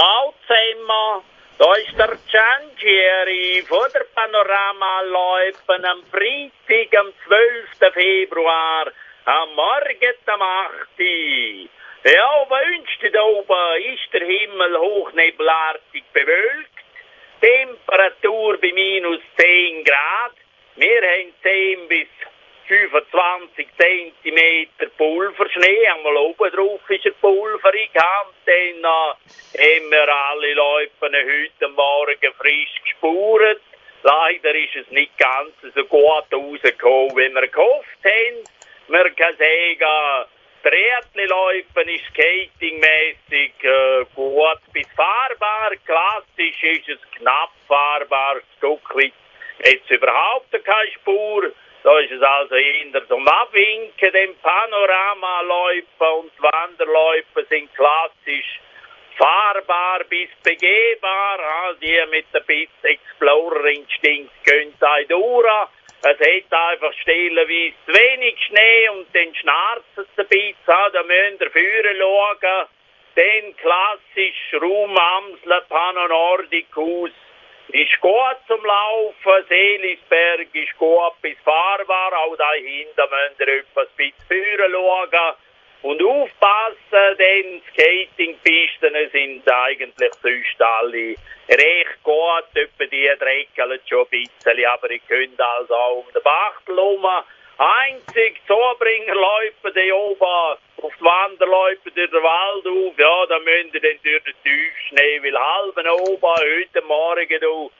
Zusammen, da ist der Giangieri von der Panorama Läufen am Freitag, am 12. Februar, am Morgen am 8. Ja, wünscht da oben ist der Himmel hochnebelartig bewölkt, Temperatur bei minus 10 Grad, wir haben 10 bis 25 cm Pulverschnee, einmal oben drauf ist er pulverig, dann äh, haben wir alle Leute heute Morgen frisch gespurt. Leider ist es nicht ganz so gut rausgekommen, wie wir gehofft haben. Man kann sagen, Triathlon ist skatingmäßig äh, gut bis fahrbar. Klassisch ist es knapp fahrbar, ein Stück weit. Jetzt überhaupt keine Spur. Da ist es also eher zum Abwinken, den Panoramaläufen und Wanderläufen sind klassisch fahrbar bis begehbar. Die mit der Bits Explorer Instinkt gehen da durch. Es hat einfach stellenweise wenig Schnee und dann schnarzt es ein bisschen. Da müsst ihr führen schauen. Dann klassisch Raum Amsler Ist gut zum Laufen, Seelisberg ist gut bis fahrbar, auch dahinter müsst ihr etwas bisschen führen schauen. Und aufpassen, denn Skatingpisten sind eigentlich sonst alle recht gut, etwa die dreckeln schon ein bisschen, aber ich könnte also auch um den Bachtel herum. Einzig Zubringerläufe, die oben auf die Wanderläufe durch den Wald auf, ja, da müssen ihr dann durch den Tiefschnee, weil halben oben, heute Morgen, du,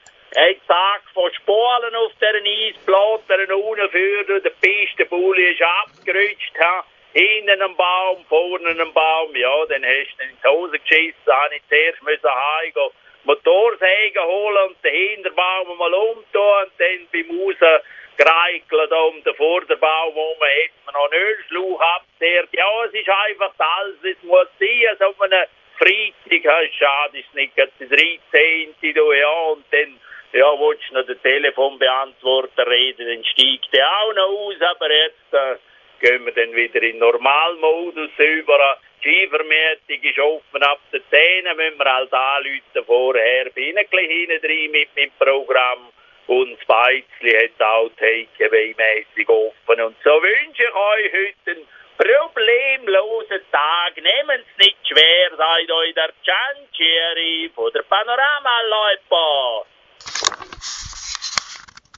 Tag von Spulen auf der Eisplatte unten führen, der Pistenbulli ist abgerutscht, ha. Hinten ein Baum, vorne ein Baum, ja, dann hast du in die Hose geschissen, habe ich zuerst müssen heimgehen, Motorsäge holen und den Hinterbaum mal umtun und dann beim Raus gereichelt um den Vorderbaum herum, hat man noch einen Ölschlauch abgezehrt. Ja, es ist einfach alles, es muss sein, so einem Freitag, ja, schade ist nicht, das 13. Du, ja, und dann, ja, willst du noch den Telefonbeantworter reden, dann steigt der auch noch aus, aber jetzt äh, gehen wir dann wieder in Normalmodus über. Die Skivermietung ist offen ab den 10, müssen wir halt anrufen vorher, bin ich hinten drin mit meinem Programm. Und das Beizli hat auch Takeaway-mässig offen. Und so wünsche ich euch heute einen problemlosen Tag. Nehmt es nicht schwer, seid euch der Gianchieri von der Panorama-Leute.